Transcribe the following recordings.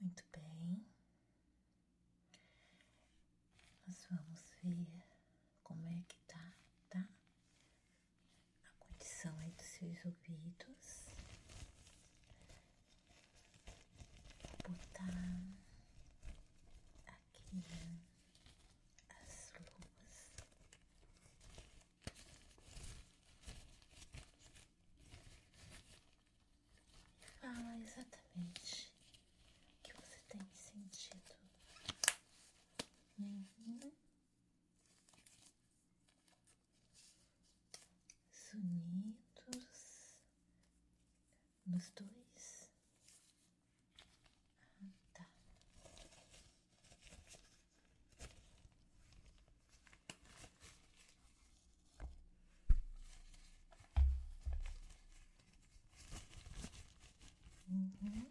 Muito bem. Nós vamos ver como é que tá, tá? A condição aí dos seus ouvidos. Vou botar aqui as luvas. Fala exatamente o que você tem sentido. Uhum. Sonidos nos dois. Ah, tá. Uhum.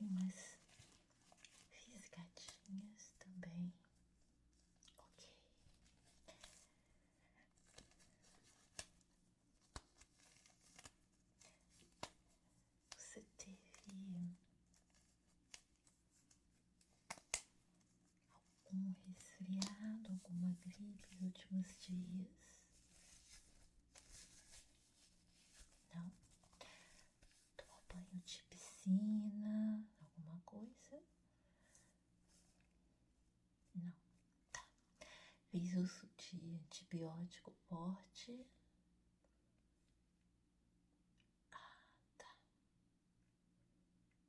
Umas fisgadinhas também. Ok. Você teve algum resfriado, alguma gripe nos últimos dias? Não? Tomou banho de piscina, alguma coisa? Não. Tá. Fez uso de antibiótico forte? Ah, tá.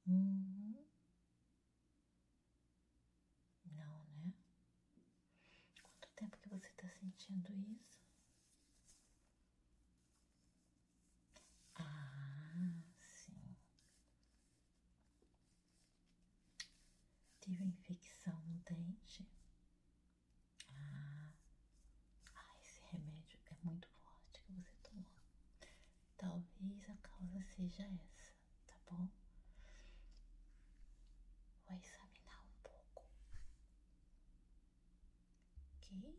Uhum. Não, né? Quanto tempo que você sentindo isso? Ah, sim. Tive infecção no dente. Ah, ah, esse remédio é muito forte que você tomou. Talvez a causa seja essa, tá bom? Vou examinar um pouco. Ok?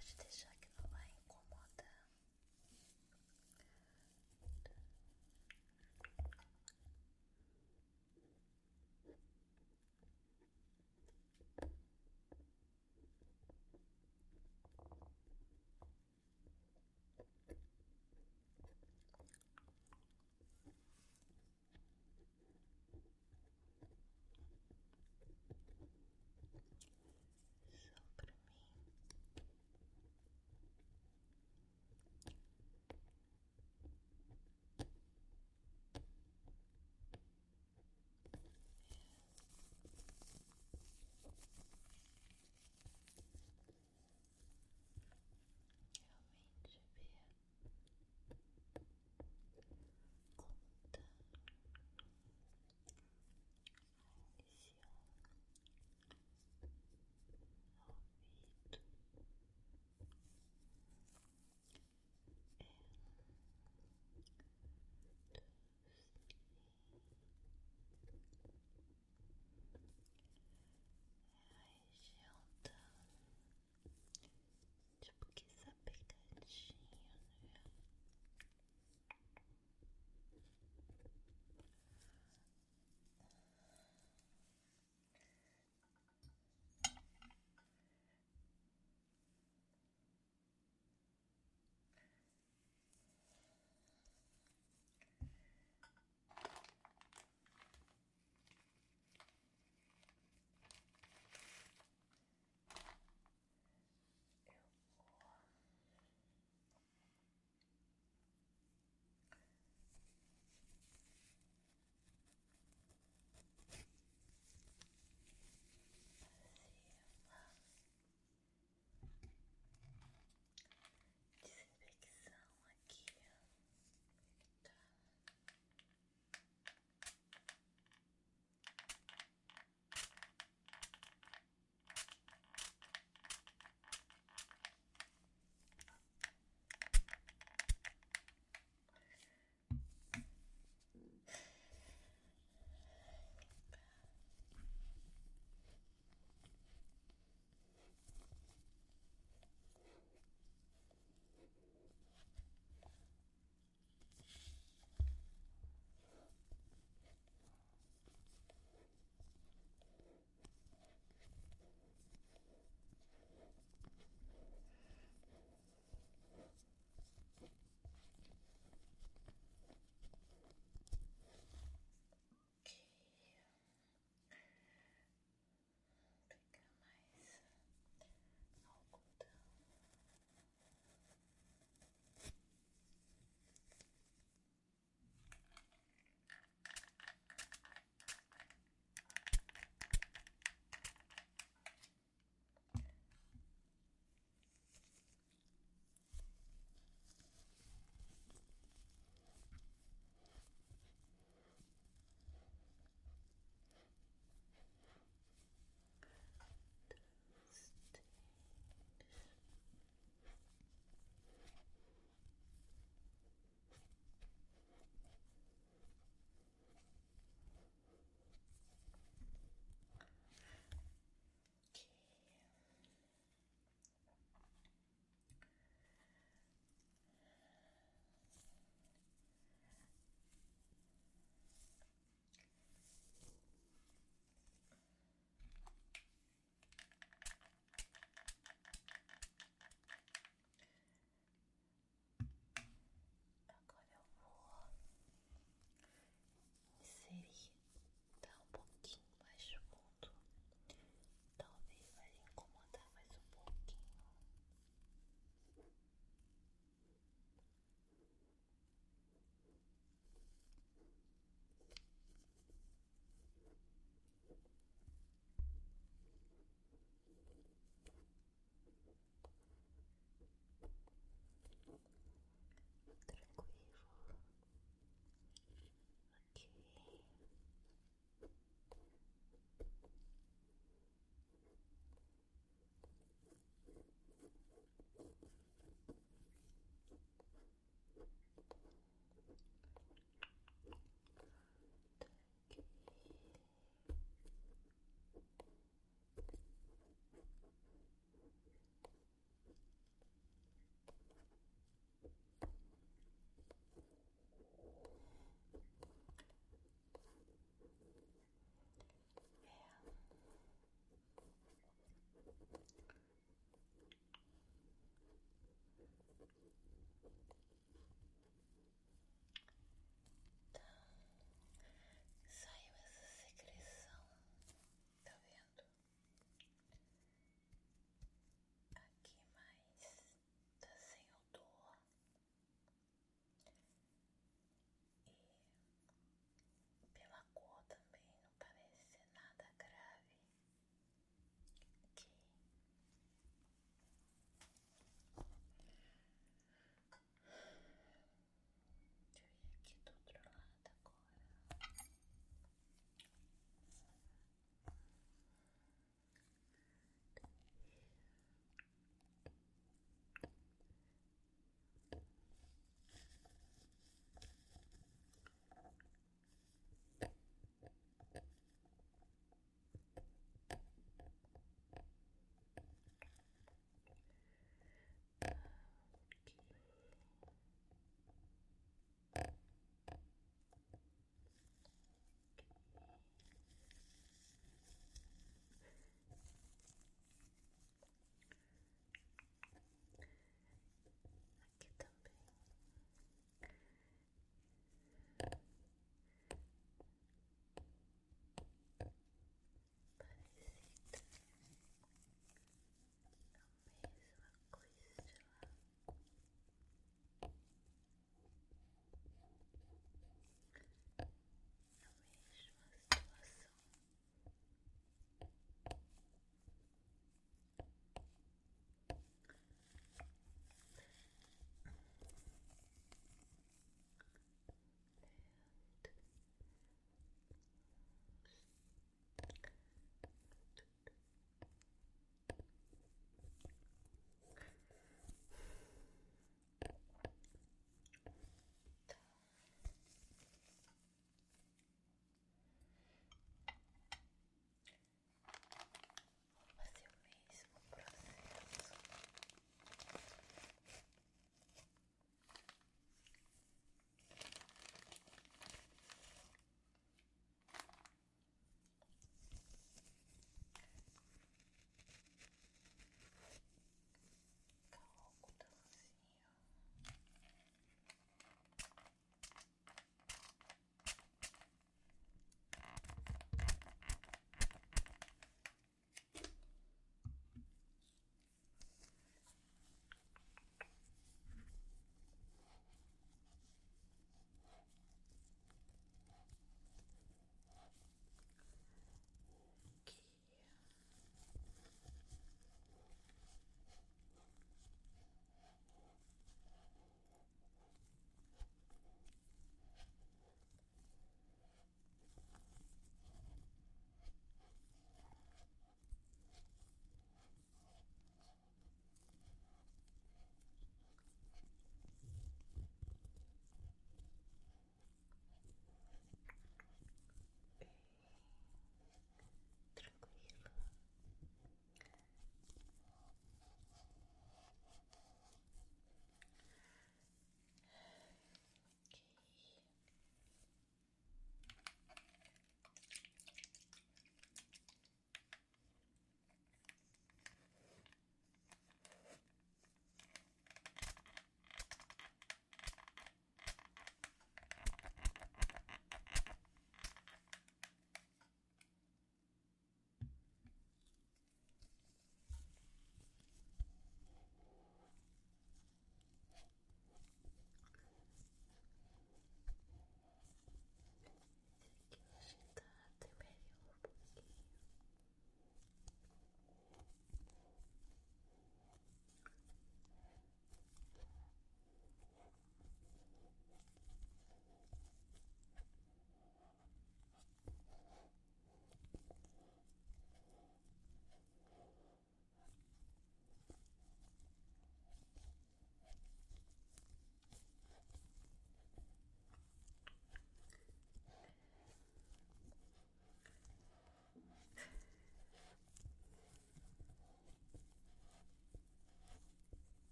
少しでしょ